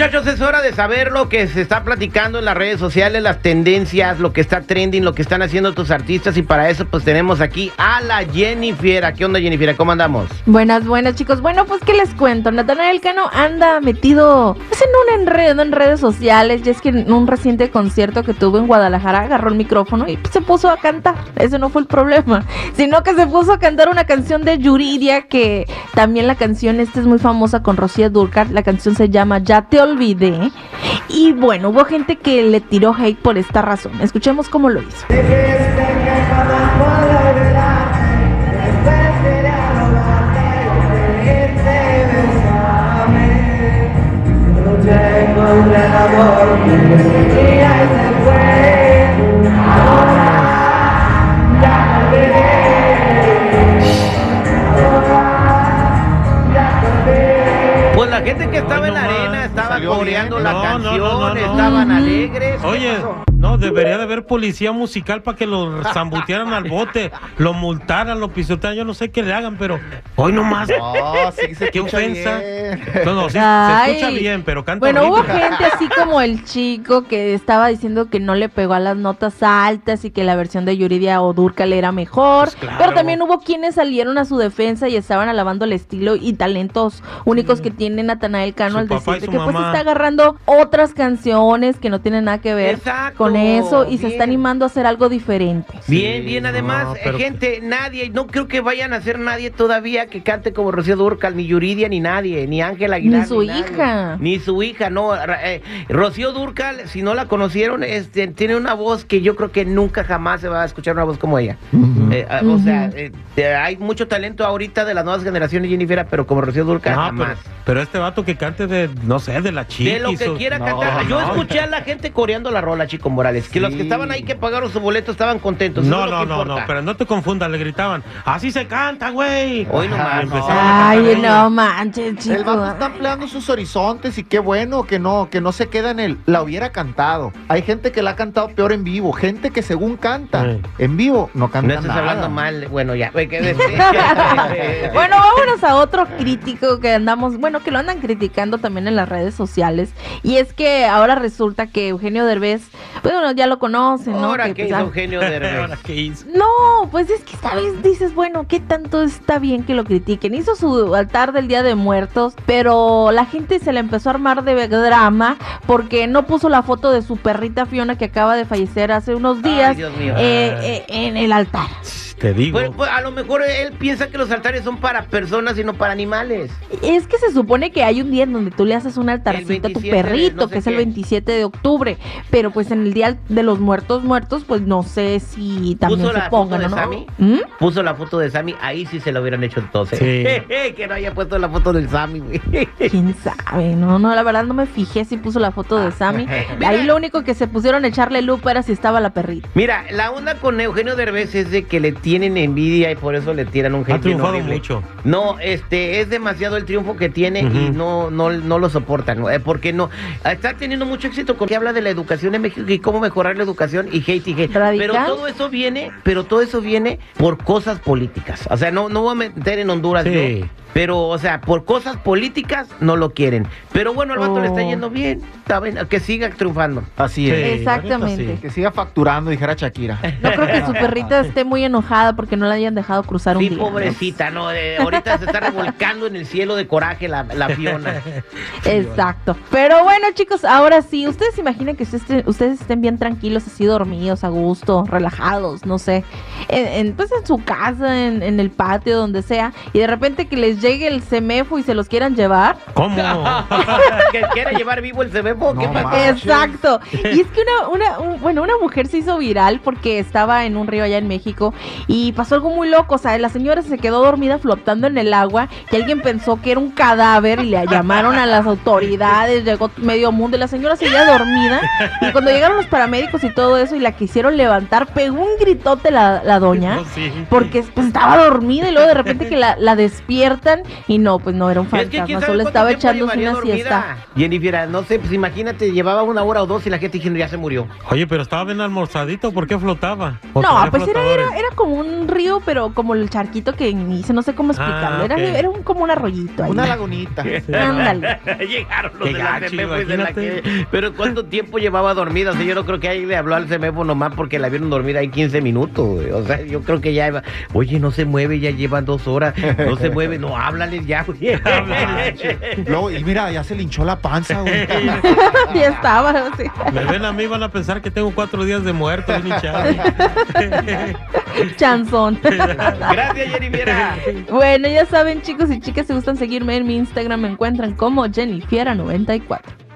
Muchachos, es hora de saber lo que se está platicando en las redes sociales, las tendencias, lo que está trending, lo que están haciendo tus artistas y para eso pues tenemos aquí a la Jennifer. ¿Qué onda Jennifer? ¿Cómo andamos? Buenas, buenas chicos. Bueno, pues qué les cuento. Natanael Cano anda metido pues, en un enredo en redes sociales. Y es que en un reciente concierto que tuvo en Guadalajara agarró el micrófono y pues, se puso a cantar. Ese no fue el problema, sino que se puso a cantar una canción de Yuridia que también la canción esta es muy famosa con Rocío Durcal. La canción se llama Ya te olvidé. Y bueno, hubo gente que le tiró hate por esta razón. Escuchemos cómo lo hizo. Pues la gente que estaba bien. la canción, no, no, no. estaban alegres. ¿Qué Oye, pasó? No, debería de haber policía musical para que lo zambutearan al bote, lo multaran, lo pisotearan, yo no sé qué le hagan, pero hoy nomás. No, sí se Qué escucha ofensa. bien. No, no, sí, Ay. se escucha bien, pero canta Bueno, hubo gente así como el chico que estaba diciendo que no le pegó a las notas altas y que la versión de Yuridia o Durcal era mejor. Pues claro. Pero también hubo quienes salieron a su defensa y estaban alabando el estilo y talentos únicos que tiene Natanael Cano Su al decirte que pues mamá. está agarrando otras canciones que no tienen nada que ver Exacto, con eso y se está animando a hacer algo diferente. Bien, Sí, bien, además, eh, pero- gente, nadie, no creo que vayan a ser nadie todavía que cante como Rocío Durcal, ni Yuridia, ni nadie, ni Ángel Aguilar. Ni su hija. Ni su hija, no. Eh, Rocío Durcal, si no la conocieron, este, tiene una voz que yo creo que nunca jamás se va a escuchar una voz como ella. Eh, ah, O sea, eh, hay mucho talento ahorita de las nuevas generaciones, Jennifer, pero como Rocío Durcal, No, jamás. pero, pero este vato que cante de, no sé, de la chiquis. De lo que quiera no, cantar. Yo no. escuché a la gente coreando la rola, Chico Morales. Que los que estaban ahí que pagaron su boleto estaban contentos. No, no, no, no, pero no te confundas, le gritaban, así se canta, güey. Hoy no Ajá, más. no. Empezaron a cantar Ay, no manches, El chico. vato está ampliando sus horizontes y qué bueno que no, que no se queda en el. La hubiera cantado. Hay gente que la ha cantado peor en vivo, gente que según canta Sí. en vivo no canta nada. Hablando mal. Bueno, ya. Bueno, vámonos a otro crítico que andamos, bueno, que lo andan criticando también en las redes sociales. Y es que ahora resulta que Eugenio Derbez, bueno, ya lo conocen, ¿no? Ahora Que, que pues, hizo ah, Eugenio Ahora, Derbez. ¿qué hizo? No, pues es que esta vez dices, bueno, ¿qué tanto está bien que lo critiquen? Hizo su altar del Día de Muertos, pero la gente se le empezó a armar de drama porque no puso la foto de su perrita Fiona que acaba de fallecer hace unos días Ay, Dios mío. eh, eh, en el altar. Te digo. Pues, pues, a lo mejor él piensa que los altares son para personas y no para animales. Es que se supone que hay un día en donde tú le haces un altarcito a tu 27 de perrito, no sé que es el qué. 27 de octubre, pero pues en el día de los muertos muertos, pues no sé si también ¿Puso se la pongan, foto de ¿no? Sammy? ¿Mm? Puso la foto de Sammy, ahí sí se lo hubieran hecho entonces. Sí. que no haya puesto la foto del Sammy, güey. ¿Quién sabe? No, no, la verdad no me fijé si puso la foto de Sammy. Ahí lo único que se pusieron a echarle lupa era si estaba la perrita. Mira, la onda con Eugenio Derbez es de que le tienen envidia y por eso le tiran un Ha hate bien triunfado horrible. mucho. No, este, es demasiado el triunfo que tiene y no, no, no lo soportan. Eh, porque no, está teniendo mucho éxito con que habla de la educación en México y cómo mejorar la educación y hate y hate. Radical. Pero todo eso viene, pero todo eso viene por cosas políticas. O sea, no, no voy a meter en Honduras Sí. yo, pero, o sea, por cosas políticas no lo quieren. Pero bueno, al vato le está Oh. yendo bien, está bien, que siga triunfando. Así Sí, es. Exactamente. sí. Que siga facturando, dijera Shakira. No creo que su perrita esté muy enojada porque no la hayan dejado cruzar un Sí, día. ¿no? pobrecita, ¿no? Ahorita se está revolcando en el cielo de coraje la, la Fiona. Exacto. Pero bueno, chicos, ahora sí, ustedes se imaginan que ustedes, ustedes estén bien tranquilos, así dormidos, a gusto, relajados, no sé, en, en, pues en su casa, en, en el patio, donde sea, y de repente que les llegue el semefo y se los quieran llevar. ¿Cómo? que quiere llevar vivo el ¿qué No pasa? manches. Exacto. Y es que una, una, un- bueno, una mujer se hizo viral porque estaba en un río allá en México y pasó algo muy loco, o sea, la señora se quedó dormida flotando en el agua y alguien pensó que era un cadáver y le llamaron a las autoridades, llegó medio mundo y la señora seguía dormida y cuando llegaron los paramédicos y todo eso y la quisieron levantar, pegó un gritote la, la doña Sí. porque pues, estaba dormida y luego de repente que la, la despiertan y no, pues no era un Es que fantasma, solo estaba echándose una siesta. dormida. Jennifer, no sé, pues imagínate, llevaba una hora o dos y la gente diciendo ya se murió. Oye, pero estaba bien almorzadito, ¿por qué flotaba? ¿O No, pues era, era, era como un río, pero como el charquito que hice, no sé cómo explicarlo. Ah, Era, era un, como un arroyito ahí. Una lagunita. Ándale. Llegaron los Qué de la de la que- Pero ¿cuánto tiempo llevaba dormida? O sea, yo no creo que ahí le habló al CEMEFO nomás porque la vieron dormir ahí 15 minutos. güey. O sea, yo creo que ya iba. Oye, no se mueve, ya llevan dos horas. No se mueve, no, háblales ya, güey. Luego, y mira, ya se le hinchó la panza, güey. ya estaba, así. Me ven a mí, van a pensar que tengo cuatro días de muerto, bien hinchado. Gracias, Jennifer. bueno, ya saben, chicos y chicas, si gustan seguirme en mi Instagram, me encuentran como Jennifiera94.